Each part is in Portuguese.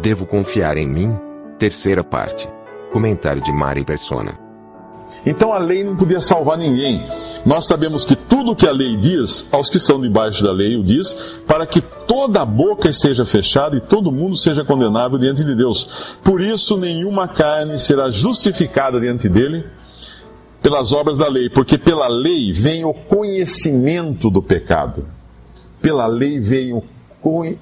Devo confiar em mim? Terceira parte. Comentário de Mari Persona. Então a lei não podia salvar ninguém. Nós sabemos que tudo que a lei diz, aos que são debaixo da lei o diz, para que toda a boca esteja fechada e todo mundo seja condenável diante de Deus. Por isso, nenhuma carne será justificada diante dele pelas obras da lei, porque pela lei vem o conhecimento do pecado. Pela lei vem o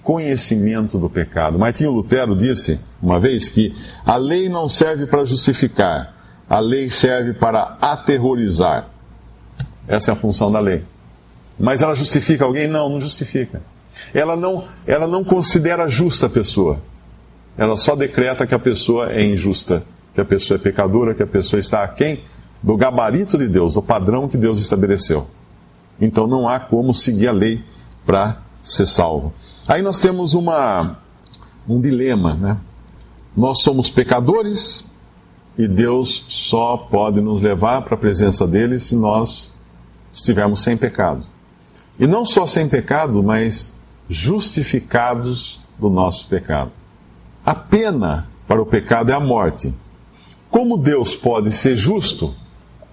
conhecimento do pecado. Martinho Lutero disse uma vez que a lei não serve para justificar, a lei serve para aterrorizar. Essa é a função da lei. Mas ela justifica alguém? Não, não justifica. Ela não, ela não considera justa a pessoa. Ela só decreta que a pessoa é injusta, que a pessoa é pecadora, que a pessoa está aquém do gabarito de Deus, do padrão que Deus estabeleceu. Então não há como seguir a lei para ser salvo. Aí nós temos uma, um dilema, né? Nós somos pecadores e Deus só pode nos levar para a presença dele se nós estivermos sem pecado. E não só sem pecado, mas justificados do nosso pecado. A pena para o pecado é a morte. Como Deus pode ser justo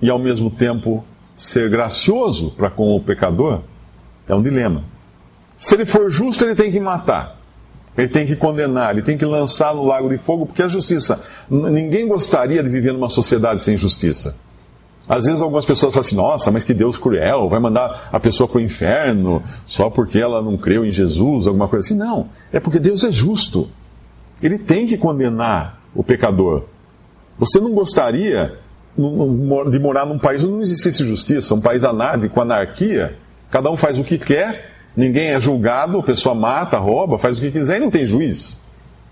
e ao mesmo tempo ser gracioso para com o pecador? É um dilema. Se ele for justo, ele tem que matar. Ele tem que condenar, ele tem que lançar no lago de fogo, porque é justiça. Ninguém gostaria de viver numa sociedade sem justiça. Às vezes algumas pessoas falam assim, nossa, mas que Deus cruel, vai mandar a pessoa para o inferno só porque ela não creu em Jesus, alguma coisa assim. Não, é porque Deus é justo. Ele tem que condenar o pecador. Você não gostaria de morar num país onde não existisse justiça, um país com anarquia, cada um faz o que quer, ninguém é julgado, a pessoa mata, rouba, faz o que quiser e não tem juiz.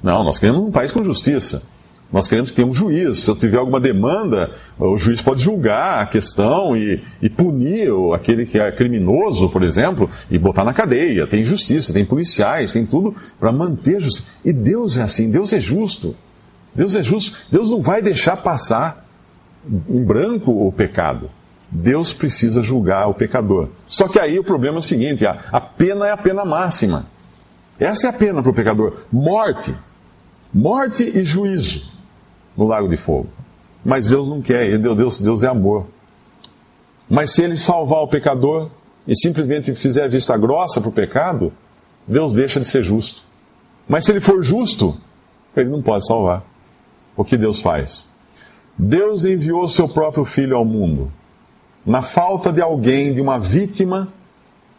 Não, nós queremos um país com justiça. Nós queremos que tenha um juiz. Se eu tiver alguma demanda, o juiz pode julgar a questão e, e, punir aquele que é criminoso, por exemplo, e botar na cadeia. Tem justiça, tem policiais, tem tudo para manter justiça. E Deus é assim, Deus é justo. Deus é justo. Deus não vai deixar passar em branco o pecado. Deus precisa julgar o pecador. Só que aí o problema é o seguinte: a, pena é a pena máxima. Essa é a pena para o pecador: morte. Morte e juízo no lago de fogo. Mas Deus não quer, Deus, Deus é amor. Mas se ele salvar o pecador e simplesmente fizer vista grossa para o pecado, Deus deixa de ser justo. Mas se ele for justo, ele não pode salvar. O que Deus faz? Deus enviou seu próprio filho ao mundo na falta de alguém, de uma vítima,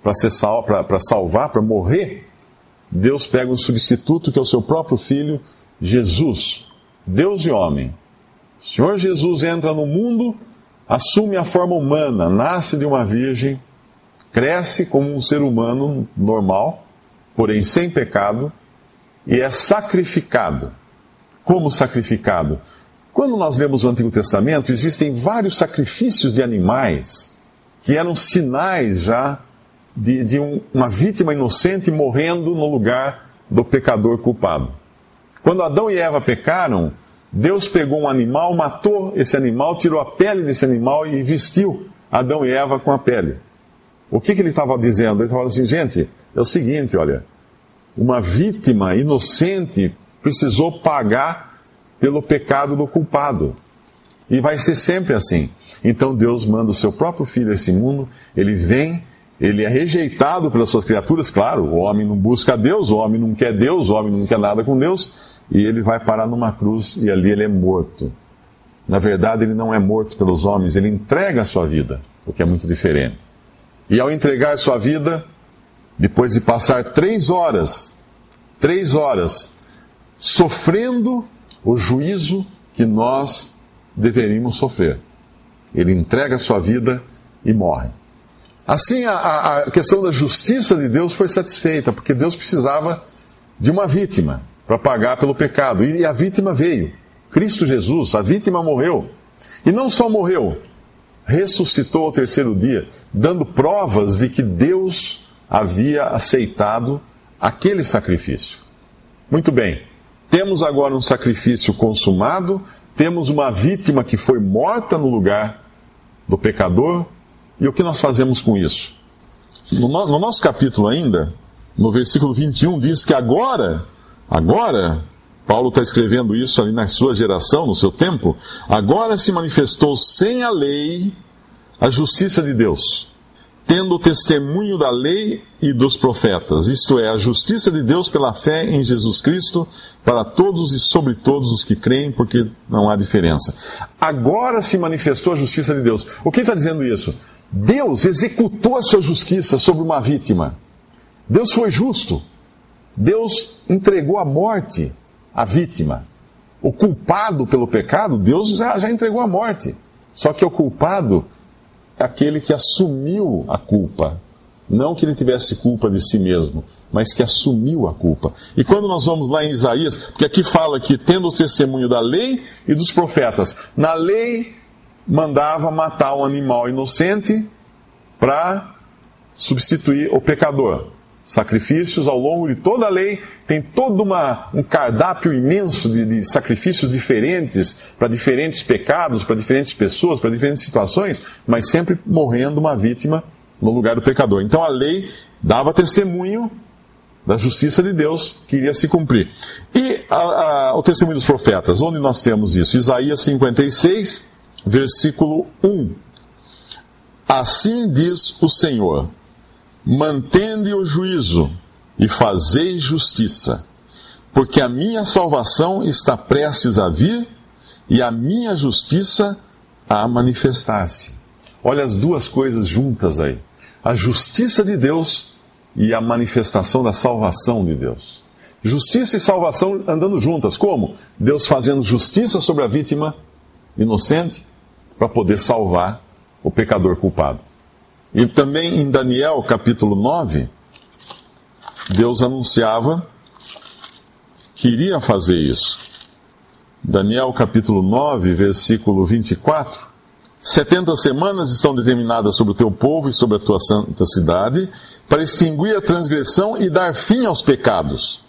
para sal, salvar, para morrer, Deus pega um substituto que é o seu próprio filho, Jesus, Deus e homem. O Senhor Jesus entra no mundo, assume a forma humana, nasce de uma virgem, cresce como um ser humano normal, porém sem pecado, e é sacrificado. Como sacrificado? Quando nós vemos o Antigo Testamento, existem vários sacrifícios de animais que eram sinais já de, de um, uma vítima inocente morrendo no lugar do pecador culpado. Quando Adão e Eva pecaram, Deus pegou um animal, matou esse animal, tirou a pele desse animal e vestiu Adão e Eva com a pele. O que, que ele estava dizendo? Ele estava assim, gente, é o seguinte, olha, uma vítima inocente precisou pagar pelo pecado do culpado. E vai ser sempre assim. Então Deus manda o seu próprio filho a esse mundo, ele vem, ele é rejeitado pelas suas criaturas, claro, o homem não busca Deus, o homem não quer Deus, o homem não quer nada com Deus, e ele vai parar numa cruz e ali ele é morto. Na verdade, ele não é morto pelos homens, ele entrega a sua vida, o que é muito diferente. E ao entregar a sua vida, depois de passar três horas, três horas, sofrendo o juízo que nós deveríamos sofrer. Ele entrega a sua vida e morre. Assim, a, a questão da justiça de Deus foi satisfeita, porque Deus precisava de uma vítima para pagar pelo pecado. E a vítima veio. Cristo Jesus, a vítima morreu. E não só morreu, ressuscitou ao terceiro dia, dando provas de que Deus havia aceitado aquele sacrifício. Muito bem, temos agora um sacrifício consumado, temos uma vítima que foi morta no lugar do pecador, e o que nós fazemos com isso? No, no nosso capítulo ainda, no versículo 21, diz que agora, agora, Paulo está escrevendo isso ali na sua geração, no seu tempo, agora se manifestou sem a lei a justiça de Deus tendo o testemunho da lei e dos profetas, isto é, a justiça de Deus pela fé em Jesus Cristo, para todos e sobre todos os que creem, porque não há diferença. Agora se manifestou a justiça de Deus. O que está dizendo isso? Deus executou a sua justiça sobre uma vítima. Deus foi justo. Deus entregou a morte à vítima. O culpado pelo pecado, Deus já, já entregou a morte. Só que o culpado aquele que assumiu a culpa. Não que ele tivesse culpa de si mesmo, mas que assumiu a culpa. E quando nós vamos lá em Isaías, porque aqui fala que tendo o testemunho da lei e dos profetas, na lei mandava matar um animal inocente para substituir o pecador sacrifícios ao longo de toda a lei, tem todo uma, um cardápio imenso de, de sacrifícios diferentes para diferentes pecados, para diferentes pessoas, para diferentes situações, mas sempre morrendo uma vítima no lugar do pecador. Então a lei dava testemunho da justiça de Deus que iria se cumprir. E a, a, o testemunho dos profetas, onde nós temos isso? Isaías 56, versículo 1. Assim diz o Senhor mantende o juízo e fazei justiça, porque a minha salvação está prestes a vir e a minha justiça a manifestar-se. Olha as duas coisas juntas aí: a justiça de Deus e a manifestação da salvação de Deus. Justiça e salvação andando juntas. Como? Deus fazendo justiça sobre a vítima inocente para poder salvar o pecador culpado. E também em Daniel capítulo 9, Deus anunciava que iria fazer isso. Daniel capítulo 9, versículo 24. 70 semanas estão determinadas sobre o teu povo e sobre a tua santa cidade, para extinguir a transgressão e dar fim aos pecados,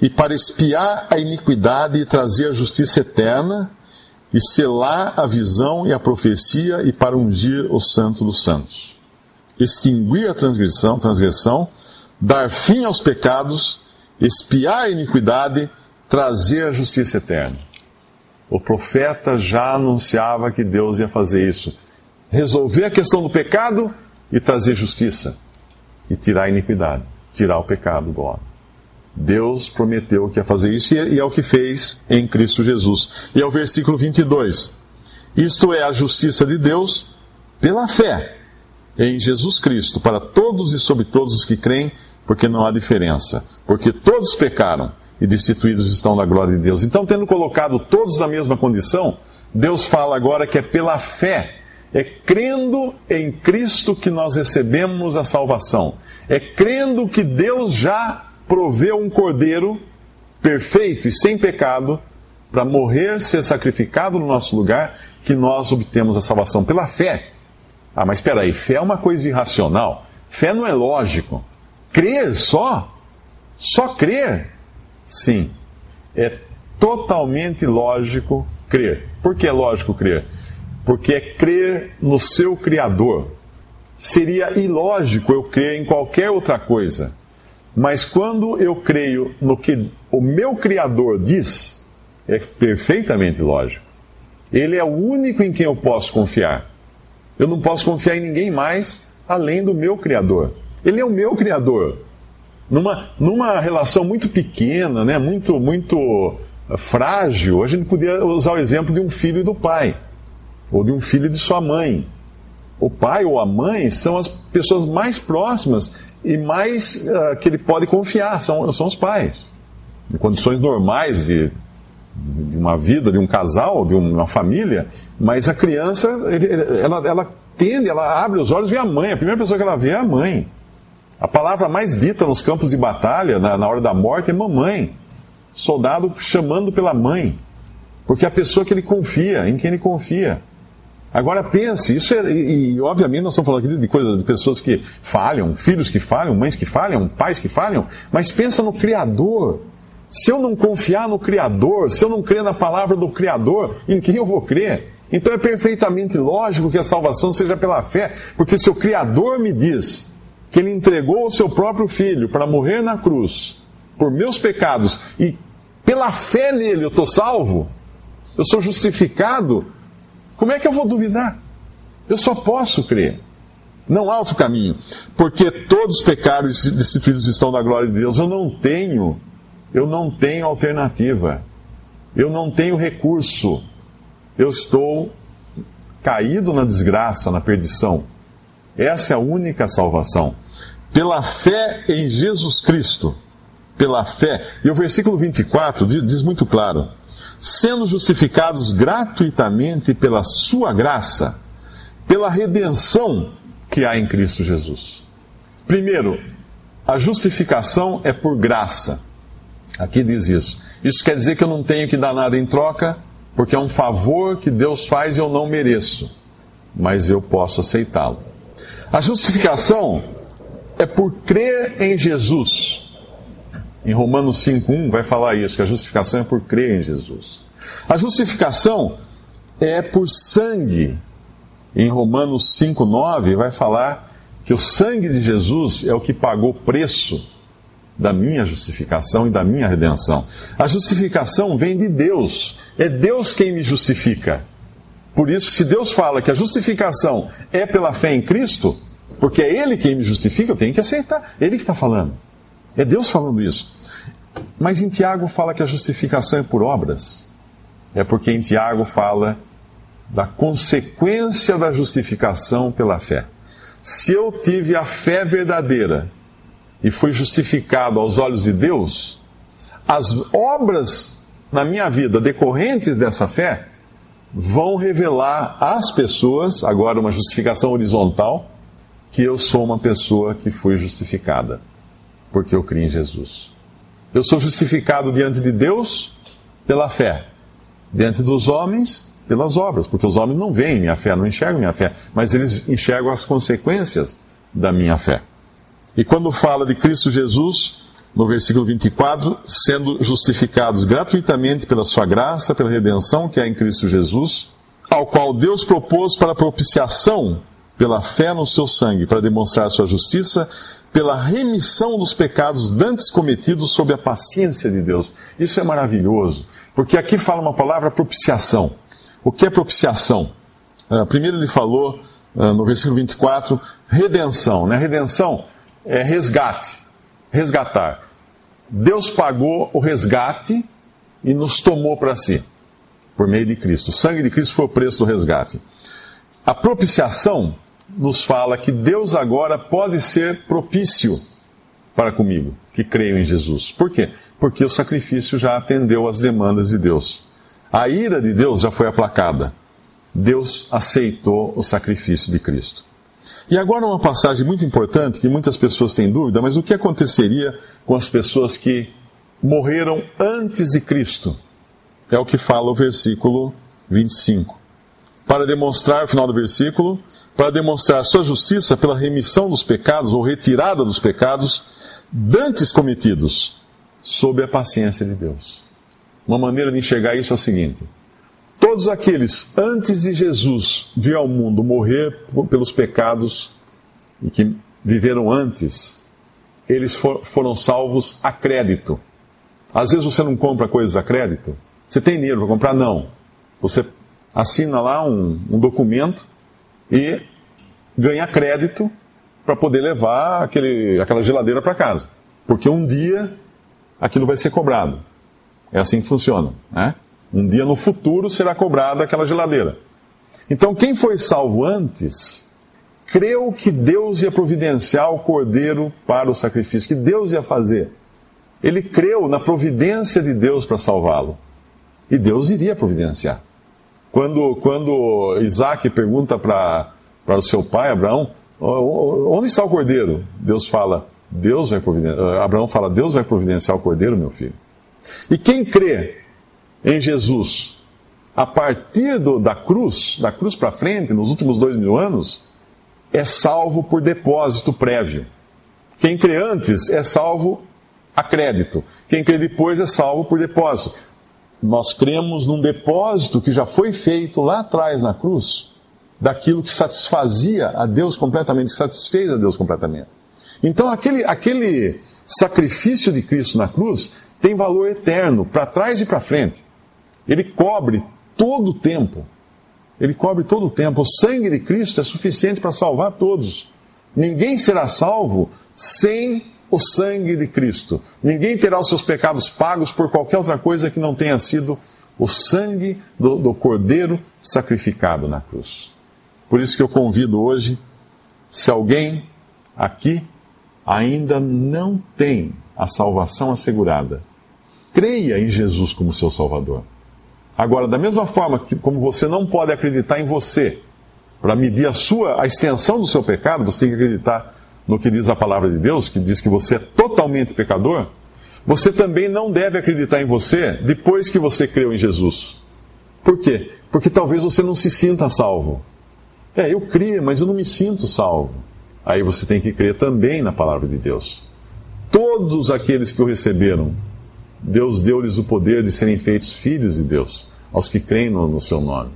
e para espiar a iniquidade e trazer a justiça eterna, e selar a visão e a profecia, e para ungir o santo dos santos extinguir a transgressão, transgressão, dar fim aos pecados, espiar a iniquidade, trazer a justiça eterna. O profeta já anunciava que Deus ia fazer isso. Resolver a questão do pecado e trazer justiça. E tirar a iniquidade, tirar o pecado do homem. Deus prometeu que ia fazer isso e é o que fez em Cristo Jesus. E é o versículo 22. Isto é a justiça de Deus pela fé em Jesus Cristo para todos e sobre todos os que creem, porque não há diferença. Porque todos pecaram e destituídos estão da glória de Deus. Então, tendo colocado todos na mesma condição, Deus fala agora que é pela fé, é crendo em Cristo que nós recebemos a salvação. É crendo que Deus já proveu um cordeiro perfeito e sem pecado para morrer, ser sacrificado no nosso lugar, que nós obtemos a salvação pela fé. Ah, mas espera aí, fé é uma coisa irracional. Fé não é lógico. Crer só? Só crer? Sim. É totalmente lógico crer. Por que é lógico crer? Porque é crer no seu Criador. Seria ilógico eu crer em qualquer outra coisa. Mas quando eu creio no que o meu Criador diz, é perfeitamente lógico. Ele é o único em quem eu posso confiar. Eu não posso confiar em ninguém mais além do meu Criador. Ele é o meu Criador. Numa, numa relação muito pequena, né, muito, muito eh, frágil, a gente podia usar o exemplo de um filho do pai, ou de um filho de sua mãe. O pai ou a mãe são as pessoas mais próximas e mais uh, que ele pode confiar, são, são os pais. Em condições normais de, de uma vida, de um casal, de uma família, mas a criança, ela, ela entende, ela abre os olhos e vê a mãe. A primeira pessoa que ela vê é a mãe. A palavra mais dita nos campos de batalha, na, na hora da morte, é mamãe. Soldado chamando pela mãe. Porque é a pessoa que ele confia, em quem ele confia. Agora pense, isso é, e, e, obviamente nós estamos falando aqui de coisas de pessoas que falham, filhos que falham, mães que falham, pais que falham, mas pensa no Criador. Se eu não confiar no Criador, se eu não crer na palavra do Criador, em quem eu vou crer? Então é perfeitamente lógico que a salvação seja pela fé, porque se o Criador me diz que ele entregou o seu próprio filho para morrer na cruz por meus pecados e pela fé nele eu estou salvo, eu sou justificado, como é que eu vou duvidar? Eu só posso crer. Não há outro caminho. Porque todos os pecados e destituídos estão da glória de Deus. Eu não tenho, eu não tenho alternativa. Eu não tenho recurso. Eu estou caído na desgraça, na perdição. Essa é a única salvação. Pela fé em Jesus Cristo. Pela fé. E o versículo 24 diz muito claro: sendo justificados gratuitamente pela Sua graça, pela redenção que há em Cristo Jesus. Primeiro, a justificação é por graça. Aqui diz isso. Isso quer dizer que eu não tenho que dar nada em troca, porque é um favor que Deus faz e eu não mereço, mas eu posso aceitá-lo. A justificação é por crer em Jesus. Em Romanos 5,1 vai falar isso, que a justificação é por crer em Jesus. A justificação é por sangue. Em Romanos 5,9 vai falar que o sangue de Jesus é o que pagou o preço da minha justificação e da minha redenção. A justificação vem de Deus. É Deus quem me justifica. Por isso, se Deus fala que a justificação é pela fé em Cristo, porque é Ele quem me justifica, eu tenho que aceitar. Ele que está falando. É Deus falando isso. Mas em Tiago fala que a justificação é por obras. É porque em Tiago fala da consequência da justificação pela fé. Se eu tive a fé verdadeira e fui justificado aos olhos de Deus, as obras na minha vida decorrentes dessa fé vão revelar às pessoas, agora uma justificação horizontal, que eu sou uma pessoa que foi justificada, porque eu criei em Jesus. Eu sou justificado diante de Deus pela fé, diante dos homens pelas obras, porque os homens não veem minha fé, não enxergam minha fé, mas eles enxergam as consequências da minha fé. E quando fala de Cristo Jesus, no versículo 24, sendo justificados gratuitamente pela sua graça, pela redenção que há em Cristo Jesus, ao qual Deus propôs para propiciação pela fé no seu sangue, para demonstrar sua justiça, pela remissão dos pecados dantes cometidos sob a paciência de Deus. Isso é maravilhoso, porque aqui fala uma palavra propiciação. O que é propiciação? Uh, primeiro ele falou uh, no versículo 24, redenção. Né? Redenção é resgate, resgatar. Deus pagou o resgate e nos tomou para si, por meio de Cristo. O sangue de Cristo foi o preço do resgate. A propiciação nos fala que Deus agora pode ser propício para comigo, que creio em Jesus. Por quê? Porque o sacrifício já atendeu às demandas de Deus. A ira de Deus já foi aplacada. Deus aceitou o sacrifício de Cristo. E agora uma passagem muito importante que muitas pessoas têm dúvida, mas o que aconteceria com as pessoas que morreram antes de Cristo? É o que fala o versículo 25. Para demonstrar, o final do versículo, para demonstrar sua justiça pela remissão dos pecados ou retirada dos pecados dantes cometidos, sob a paciência de Deus. Uma maneira de enxergar isso é o seguinte: todos aqueles antes de Jesus vir ao mundo morrer pelos pecados e que viveram antes, eles for, foram salvos a crédito. Às vezes você não compra coisas a crédito. Você tem dinheiro para comprar? Não. Você assina lá um, um documento e ganha crédito para poder levar aquele, aquela geladeira para casa. Porque um dia aquilo vai ser cobrado. É assim que funciona. Né? Um dia no futuro será cobrada aquela geladeira. Então, quem foi salvo antes, creu que Deus ia providenciar o cordeiro para o sacrifício, que Deus ia fazer. Ele creu na providência de Deus para salvá-lo. E Deus iria providenciar. Quando, quando Isaac pergunta para o seu pai, Abraão: onde está o cordeiro? Deus fala: Deus vai providenciar. Abraão fala: Deus vai providenciar o cordeiro, meu filho. E quem crê em Jesus a partir do, da cruz, da cruz para frente, nos últimos dois mil anos, é salvo por depósito prévio. Quem crê antes é salvo a crédito. Quem crê depois é salvo por depósito. Nós cremos num depósito que já foi feito lá atrás na cruz, daquilo que satisfazia a Deus completamente, que satisfez a Deus completamente. Então, aquele, aquele sacrifício de Cristo na cruz tem valor eterno, para trás e para frente. Ele cobre todo o tempo. Ele cobre todo o tempo. O sangue de Cristo é suficiente para salvar todos. Ninguém será salvo sem o sangue de Cristo. Ninguém terá os seus pecados pagos por qualquer outra coisa que não tenha sido o sangue do, do Cordeiro sacrificado na cruz. Por isso que eu convido hoje, se alguém aqui ainda não tem a salvação assegurada, creia em Jesus como seu Salvador. Agora, da mesma forma que como você não pode acreditar em você para medir a sua a extensão do seu pecado, você tem que acreditar no que diz a palavra de Deus, que diz que você é totalmente pecador. Você também não deve acreditar em você depois que você creu em Jesus. Por quê? Porque talvez você não se sinta salvo. É, eu criei, mas eu não me sinto salvo. Aí você tem que crer também na palavra de Deus. Todos aqueles que o receberam, Deus deu-lhes o poder de serem feitos filhos de Deus aos que creem no, no seu nome.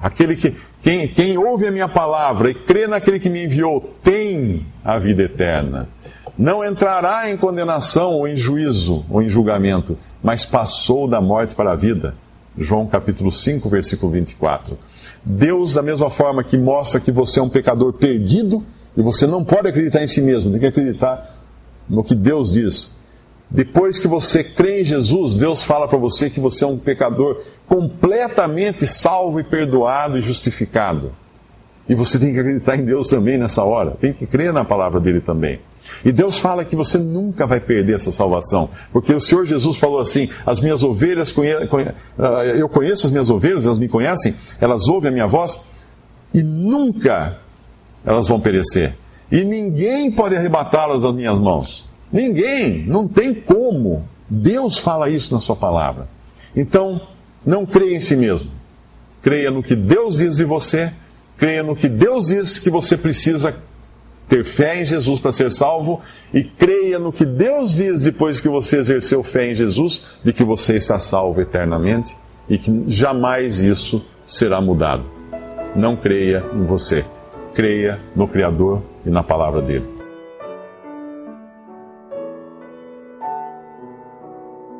Aquele que, quem, quem ouve a minha palavra e crê naquele que me enviou, tem a vida eterna. Não entrará em condenação ou em juízo ou em julgamento, mas passou da morte para a vida. João capítulo 5, versículo 24. Deus, da mesma forma que mostra que você é um pecador perdido, e você não pode acreditar em si mesmo, tem que acreditar no que Deus diz. Depois que você crê em Jesus, Deus fala para você que você é um pecador completamente salvo e perdoado e justificado. E você tem que acreditar em Deus também nessa hora, tem que crer na palavra dele também. E Deus fala que você nunca vai perder essa salvação, porque o Senhor Jesus falou assim: as minhas ovelhas, conhe... Ah, eu conheço as minhas ovelhas, elas me conhecem, elas ouvem a minha voz e nunca elas vão perecer. E ninguém pode arrebatá-las das minhas mãos. Ninguém, não tem como. Deus fala isso na sua palavra. Então, não creia em si mesmo. Creia no que Deus diz de você, creia no que Deus diz que você precisa ter fé em Jesus para ser salvo e creia no que Deus diz depois que você exerceu fé em Jesus, de que você está salvo eternamente e que jamais isso será mudado. Não creia em você, creia no Criador e na palavra dele.